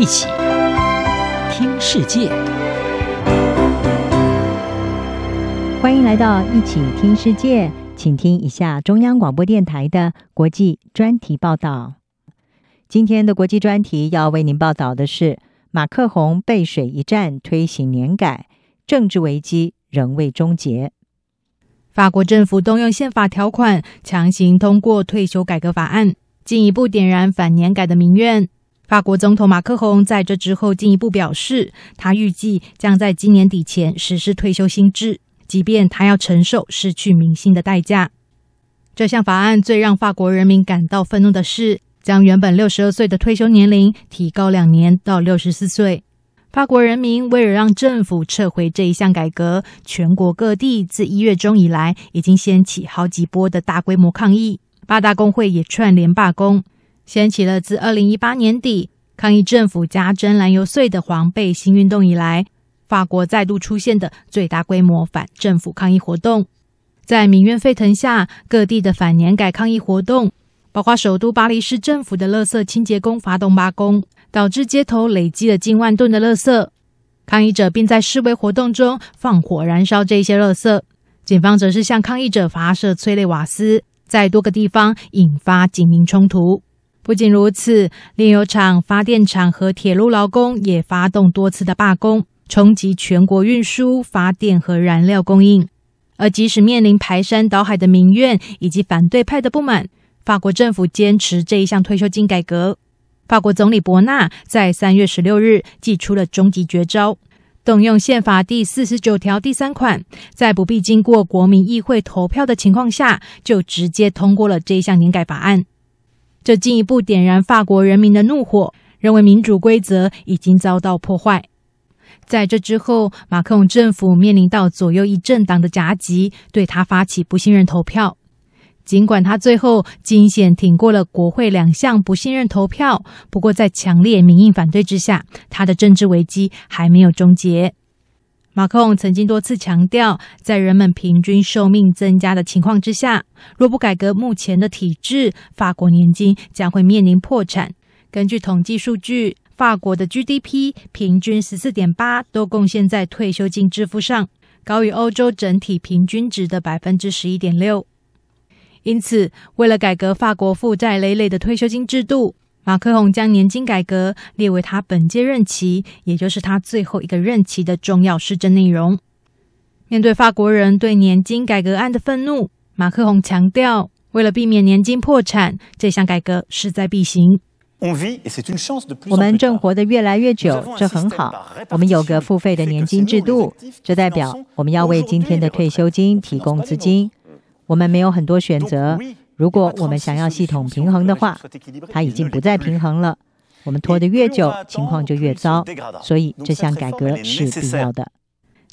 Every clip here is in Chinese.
一起听世界，欢迎来到一起听世界，请听一下中央广播电台的国际专题报道。今天的国际专题要为您报道的是：马克宏背水一战推行年改，政治危机仍未终结。法国政府动用宪法条款，强行通过退休改革法案，进一步点燃反年改的民怨。法国总统马克宏在这之后进一步表示，他预计将在今年底前实施退休新制，即便他要承受失去民心的代价。这项法案最让法国人民感到愤怒的是，将原本六十二岁的退休年龄提高两年到六十四岁。法国人民为了让政府撤回这一项改革，全国各地自一月中以来已经掀起好几波的大规模抗议，八大工会也串联罢工，掀起了自二零一八年底抗议政府加征燃油税的黄背心运动以来，法国再度出现的最大规模反政府抗议活动。在民怨沸腾下，各地的反年改抗议活动，包括首都巴黎市政府的垃圾清洁工发动罢工。导致街头累积了近万吨的垃圾，抗议者并在示威活动中放火燃烧这些垃圾。警方则是向抗议者发射催泪瓦斯，在多个地方引发警民冲突。不仅如此，炼油厂、发电厂和铁路劳工也发动多次的罢工，冲击全国运输、发电和燃料供应。而即使面临排山倒海的民怨以及反对派的不满，法国政府坚持这一项退休金改革。法国总理伯纳在三月十六日祭出了终极绝招，动用宪法第四十九条第三款，在不必经过国民议会投票的情况下，就直接通过了这一项年改法案。这进一步点燃法国人民的怒火，认为民主规则已经遭到破坏。在这之后，马克龙政府面临到左右翼政党的夹击，对他发起不信任投票。尽管他最后惊险挺过了国会两项不信任投票，不过在强烈民意反对之下，他的政治危机还没有终结。马克龙曾经多次强调，在人们平均寿命增加的情况之下，若不改革目前的体制，法国年金将会面临破产。根据统计数据，法国的 GDP 平均十四点八都贡献在退休金支付上，高于欧洲整体平均值的百分之十一点六。因此，为了改革法国负债累累的退休金制度，马克宏将年金改革列为他本届任期，也就是他最后一个任期的重要施政内容。面对法国人对年金改革案的愤怒，马克宏强调，为了避免年金破产，这项改革势在必行。我们正活得越来越久，这很好。我们有个付费的年金制度，这代表我们要为今天的退休金提供资金。我们没有很多选择。如果我们想要系统平衡的话，它已经不再平衡了。我们拖得越久，情况就越糟。所以这项改革是必要的。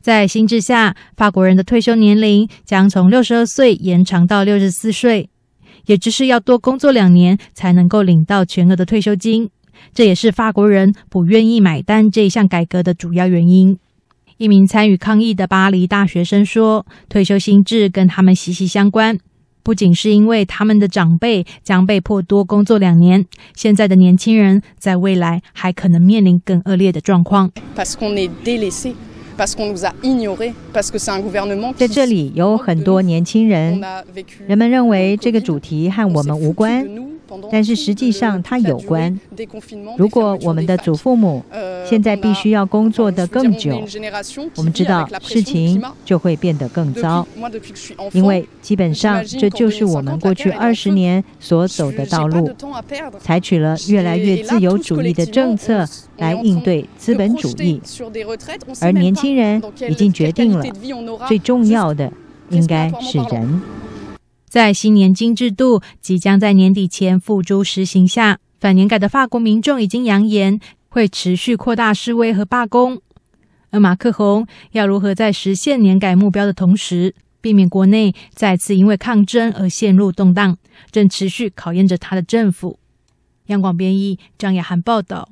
在新制下，法国人的退休年龄将从六十二岁延长到六十四岁，也就是要多工作两年才能够领到全额的退休金。这也是法国人不愿意买单这一项改革的主要原因。一名参与抗议的巴黎大学生说：“退休心智跟他们息息相关，不仅是因为他们的长辈将被迫多工作两年，现在的年轻人在未来还可能面临更恶劣的状况。”在这里有很多年轻人，人们认为这个主题和我们无关。但是实际上，它有关。如果我们的祖父母现在必须要工作的更久，我们知道事情就会变得更糟。因为基本上这就是我们过去二十年所走的道路，采取了越来越自由主义的政策来应对资本主义。而年轻人已经决定了，最重要的应该是人。在新年金制度即将在年底前付诸实行下，反年改的法国民众已经扬言会持续扩大示威和罢工。而马克宏要如何在实现年改目标的同时，避免国内再次因为抗争而陷入动荡，正持续考验着他的政府。央广编译张雅涵报道。